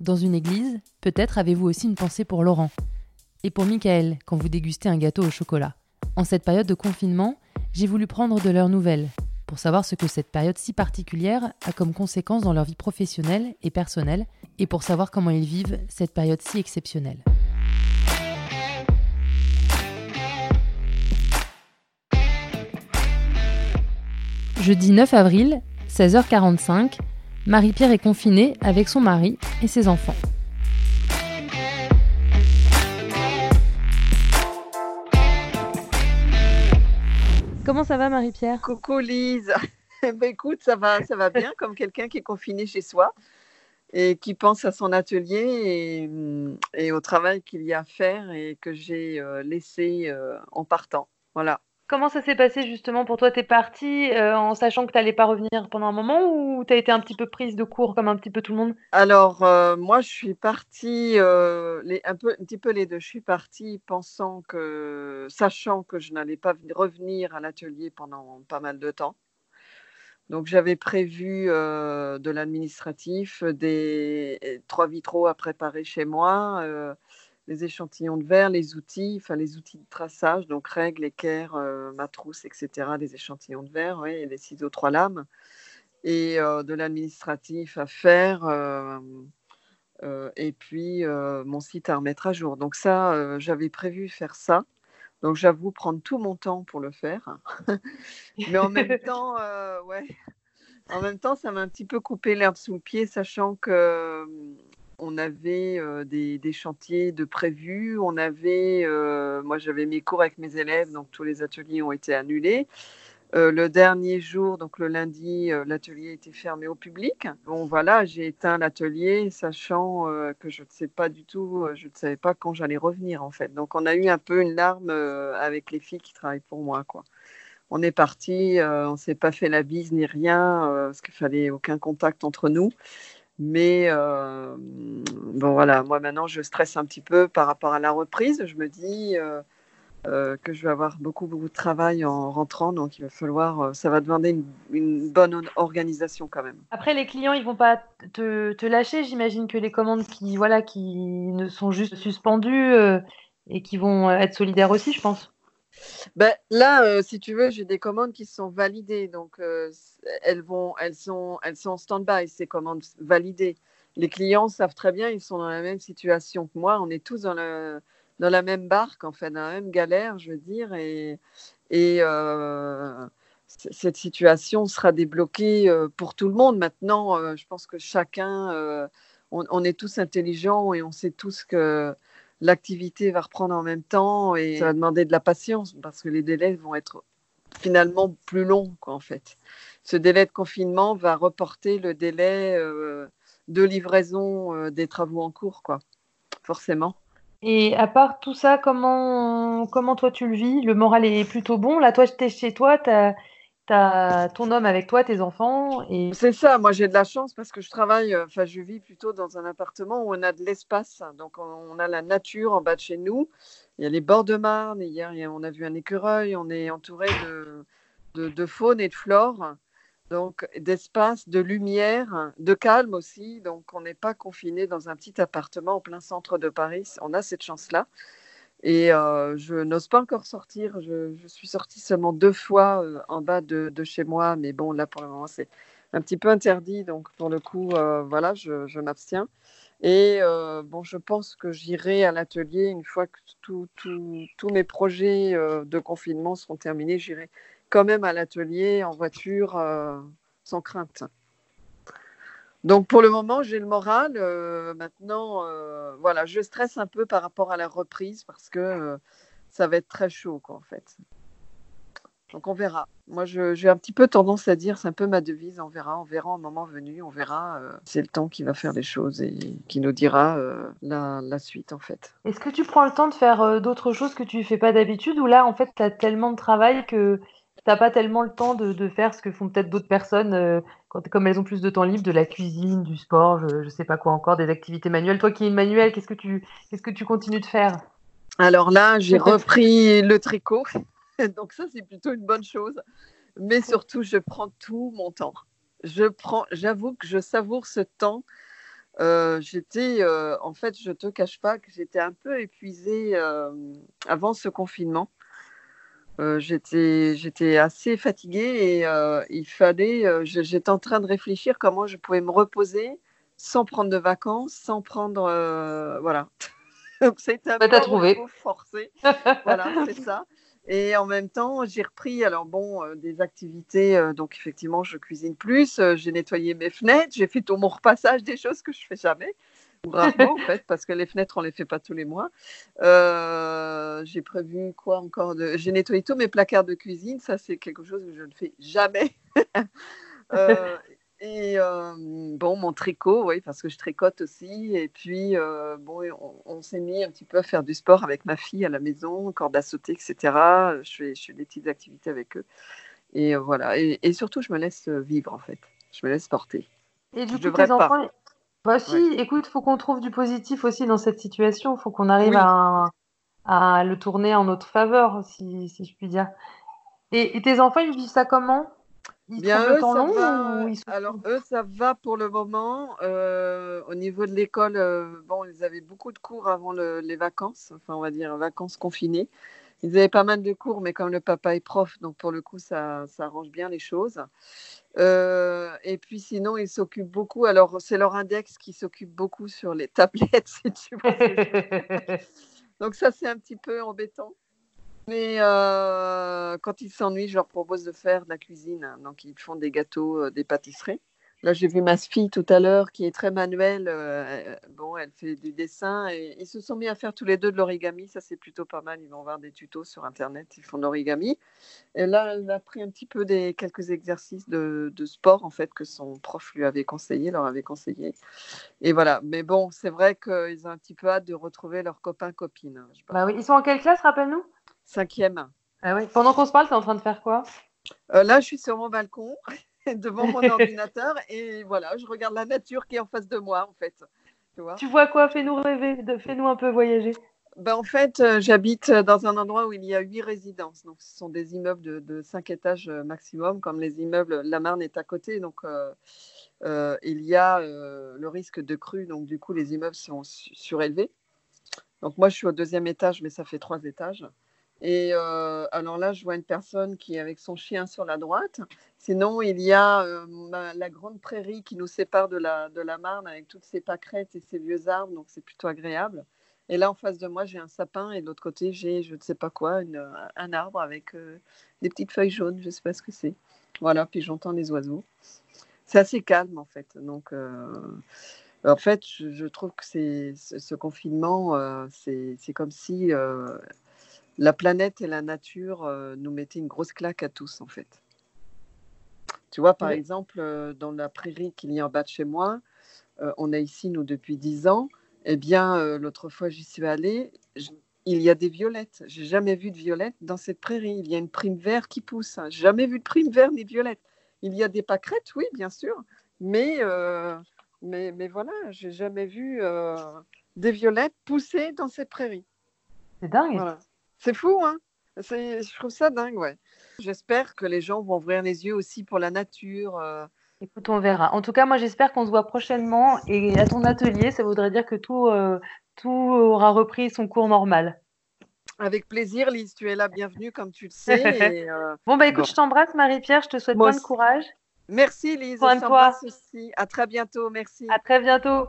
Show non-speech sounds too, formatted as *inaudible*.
dans une église, peut-être avez-vous aussi une pensée pour Laurent. Et pour Michael quand vous dégustez un gâteau au chocolat. En cette période de confinement, j'ai voulu prendre de leurs nouvelles, pour savoir ce que cette période si particulière a comme conséquence dans leur vie professionnelle et personnelle, et pour savoir comment ils vivent cette période si exceptionnelle. Jeudi 9 avril, 16h45, Marie-Pierre est confinée avec son mari et ses enfants. Comment ça va Marie-Pierre? Coucou Lise. *laughs* ben, écoute, ça va, ça va bien comme quelqu'un qui est confiné chez soi et qui pense à son atelier et, au travail qu'il y a à faire et que j'ai euh, laissé euh, en partant. Voilà. Comment ça s'est passé justement pour toi? Tu es partie euh, en sachant que tu n'allais pas revenir pendant un moment ou tu as été un petit peu prise de court comme un petit peu tout le monde? Alors, euh, moi, je suis partie, euh, un, peu, un petit peu les deux. Je suis partie pensant que, sachant que je n'allais pas revenir à l'atelier pendant pas mal de temps. Donc, j'avais prévu de l'administratif, des trois vitraux à préparer chez moi les échantillons de verre, les outils, enfin les outils de traçage, donc règles, équerres, euh, matrousse, etc., des échantillons de verre, et des ciseaux trois lames, et euh, de l'administratif à faire, euh, et puis mon site à remettre à jour. Donc ça, j'avais prévu faire ça. Donc j'avoue prendre tout mon temps pour le faire. *laughs* Mais en même *laughs* temps, ouais, en même temps, ça m'a un petit peu coupé l'herbe sous le pied, sachant que on avait des, chantiers de prévus, on avait, moi j'avais mes cours avec mes élèves, donc tous les ateliers ont été annulés. le dernier jour, donc le lundi, l'atelier était fermé au public. Bon voilà, j'ai éteint l'atelier, sachant que je ne sais pas du tout, je ne savais pas quand j'allais revenir en fait. Donc on a eu un peu une larme avec les filles qui travaillent pour moi, quoi. On est parti, on s'est pas fait la bise ni rien, parce qu'il fallait aucun contact entre nous. Mais euh, bon, voilà, moi maintenant, je stresse un petit peu par rapport à la reprise. Je me dis euh, euh, que je vais avoir beaucoup, beaucoup de travail en rentrant. Donc, il va falloir, ça va demander une, bonne organisation quand même. Après, les clients, ils vont pas te, te lâcher. J'imagine que les commandes qui, voilà, qui ne sont juste suspendues et qui vont être solidaires aussi, je pense. Ben, là, euh, si tu veux, j'ai des commandes qui sont validées. Donc, euh, elles, vont, elles, sont, elles sont en stand-by, ces commandes validées. Les clients savent très bien, ils sont dans la même situation que moi. On est tous dans, le, dans la même barque, en dans la même galère, je veux dire. Et, euh, cette situation sera débloquée pour tout le monde. Maintenant, je pense que chacun, on, est tous intelligents et on sait tous que l'activité va reprendre en même temps et ça va demander de la patience parce que les délais vont être finalement plus longs en fait. Ce délai de confinement va reporter le délai euh, de livraison euh, des travaux en cours quoi. Forcément. Et à part tout ça, comment, comment toi tu le vis? Le moral est plutôt bon? Là, toi, tu es chez toi, tu as tu as ton homme avec toi, tes enfants. Et... C'est ça, moi j'ai de la chance parce que je travaille, euh, enfin je vis plutôt dans un appartement où on a de l'espace. Donc on a la nature en bas de chez nous. Il y a les bords de Marne. Hier on a vu un écureuil. On est entouré de, de, faune et de flore. Donc d'espace, de lumière, de calme aussi. Donc on n'est pas confiné dans un petit appartement en plein centre de Paris. On a cette chance-là. Et euh, je n'ose pas encore sortir. Je, suis sortie seulement deux fois euh, en bas de, chez moi, mais bon, là pour le moment, c'est un petit peu interdit. Donc pour le coup, euh, voilà, je, m'abstiens. Et bon, je pense que j'irai à l'atelier une fois que tous mes projets de confinement seront terminés. J'irai quand même à l'atelier en voiture sans crainte. Donc pour le moment, j'ai le moral. Euh, maintenant, euh, voilà, je stresse un peu par rapport à la reprise parce que euh, ça va être très chaud, quoi, en fait. Donc on verra. Moi, j'ai un petit peu tendance à dire, c'est un peu ma devise, on verra, on verra au moment venu, on verra. C'est le temps qui va faire les choses et qui nous dira la, suite en fait. Est-ce que tu prends le temps de faire d'autres choses que tu ne fais pas d'habitude ou là, en fait, tu as tellement de travail que tu n'as pas tellement le temps de, faire ce que font peut-être d'autres personnes quand, comme elles ont plus de temps libre, de la cuisine, du sport, je ne sais pas quoi encore, des activités manuelles. Toi qui es manuel, qu'est-ce que tu, qu'est-ce que tu continues de faire? Alors là, j'ai *laughs* repris le tricot. *laughs* Donc ça, c'est plutôt une bonne chose. Mais surtout, je prends tout mon temps. Je prends, j'avoue que je savoure ce temps. Euh, j'étais, euh, en fait, je te cache pas que j'étais un peu épuisée euh, avant ce confinement. J'étais, j'étais assez fatiguée et il fallait, j'étais en train de réfléchir comment je pouvais me reposer sans prendre de vacances, sans prendre, voilà. *laughs* Donc c'était un bah, peu trouvé. forcé. voilà, c'est ça. Et en même temps, j'ai repris alors bon euh, des activités. Euh, donc effectivement, je cuisine plus. Euh, j'ai nettoyé mes fenêtres. J'ai fait tout mon repassage, des choses que je fais jamais rarement en fait, parce que les fenêtres on les fait pas tous les mois. j'ai prévu quoi encore de... J'ai nettoyé tous mes placards de cuisine. Ça c'est quelque chose que je ne fais jamais. *laughs* Et euh, bon, mon tricot, oui, parce que je tricote aussi. Et puis, euh, bon, on, s'est mis un petit peu à faire du sport avec ma fille à la maison, corde à sauter, etc. Je fais, je fais des petites activités avec eux. Et euh, voilà. Et, surtout, je me laisse vivre, en fait. Je me laisse porter. Et du coup, tes enfants. Bah, si, écoute, il faut qu'on trouve du positif aussi dans cette situation. Il faut qu'on arrive à, à, le tourner en notre faveur, si, si je puis dire. Et, et tes enfants, ils vivent ça comment? Bien, eux, ça va. Alors, eux, ça va pour le moment. Euh, au niveau de l'école, euh, bon, ils avaient beaucoup de cours avant les vacances, enfin, on va dire vacances confinées. Ils avaient pas mal de cours, mais comme le papa est prof, donc pour le coup, ça, ça arrange bien les choses. Euh, et puis sinon, ils s'occupent beaucoup. Alors, c'est leur index qui s'occupe beaucoup sur les *laughs* tablettes, si tu vois. donc ça, c'est un petit peu embêtant. Mais euh, quand ils s'ennuient, je leur propose de faire de la cuisine. Donc, ils font des gâteaux, euh, des pâtisseries. Là, j'ai vu ma fille tout à l'heure qui est très manuelle. Euh, bon, elle fait du dessin et ils se sont mis à faire tous les deux de l'origami. Ça, c'est plutôt pas mal. Ils vont voir des tutos sur Internet. Ils font de l'origami. Et là, elle a pris un petit peu des quelques exercices de, sport, en fait, que son prof lui avait conseillé, leur avait conseillé. Et voilà. Mais bon, c'est vrai qu'ils ont un petit peu hâte de retrouver leurs copains-copines. Bah oui. Ils sont en quelle classe, rappelle-nous? Cinquième. Ah oui. Pendant qu'on se parle, tu es en train de faire quoi? Euh, Là, je suis sur mon balcon, *laughs* devant mon ordinateur, et voilà, je regarde la nature qui est en face de moi, en fait. Tu vois, tu vois quoi? Fais-nous rêver, fais-nous un peu voyager. Ben, en fait, euh, j'habite dans un endroit où il y a huit résidences. Donc, ce sont des immeubles de, cinq étages euh, maximum, comme les immeubles. La Marne est à côté, donc il y a le risque de crue. Donc, du coup, les immeubles sont surélevés. Donc, moi, je suis au deuxième étage, mais ça fait trois étages. Et euh, alors là, je vois une personne qui est avec son chien sur la droite. Sinon, il y a euh, la grande prairie qui nous sépare de la, de la Marne avec toutes ces pâquerettes et ces vieux arbres, donc c'est plutôt agréable. Et là, en face de moi, j'ai un sapin et de l'autre côté, j'ai je ne sais pas quoi, un arbre avec euh, des petites feuilles jaunes, je ne sais pas ce que c'est. Voilà, puis j'entends les oiseaux. C'est assez calme en fait. Donc, en fait, je, trouve que ce confinement, c'est comme si la planète et la nature euh, nous mettaient une grosse claque à tous, en fait. Tu vois, par exemple, euh, dans la prairie qu'il y a en bas de chez moi, euh, on est ici, nous, depuis dix ans. Eh bien, l'autre fois, j'y suis allée, il y a des violettes. J'ai jamais vu de violettes dans cette prairie. Il y a une prime verte qui pousse. Hein. Jamais vu de prime verte ni de violette. Il y a des pâquerettes, oui, bien sûr, mais, mais, mais voilà, j'ai jamais vu des violettes pousser dans cette prairie. C'est dingue. C'est fou, hein Je trouve ça dingue, ouais. J'espère que les gens vont ouvrir les yeux aussi pour la nature. Euh. Écoute, on verra. En tout cas, moi, j'espère qu'on se voit prochainement et à ton atelier, ça voudrait dire que tout, euh, tout aura repris son cours normal. Avec plaisir, Lise, tu es la bienvenue, comme tu le sais. *laughs* Euh, bon, bah écoute, je t'embrasse, Marie-Pierre, je te souhaite plein de courage. Merci, Lise. Soin de toi. Aussi. À très bientôt, merci. À très bientôt.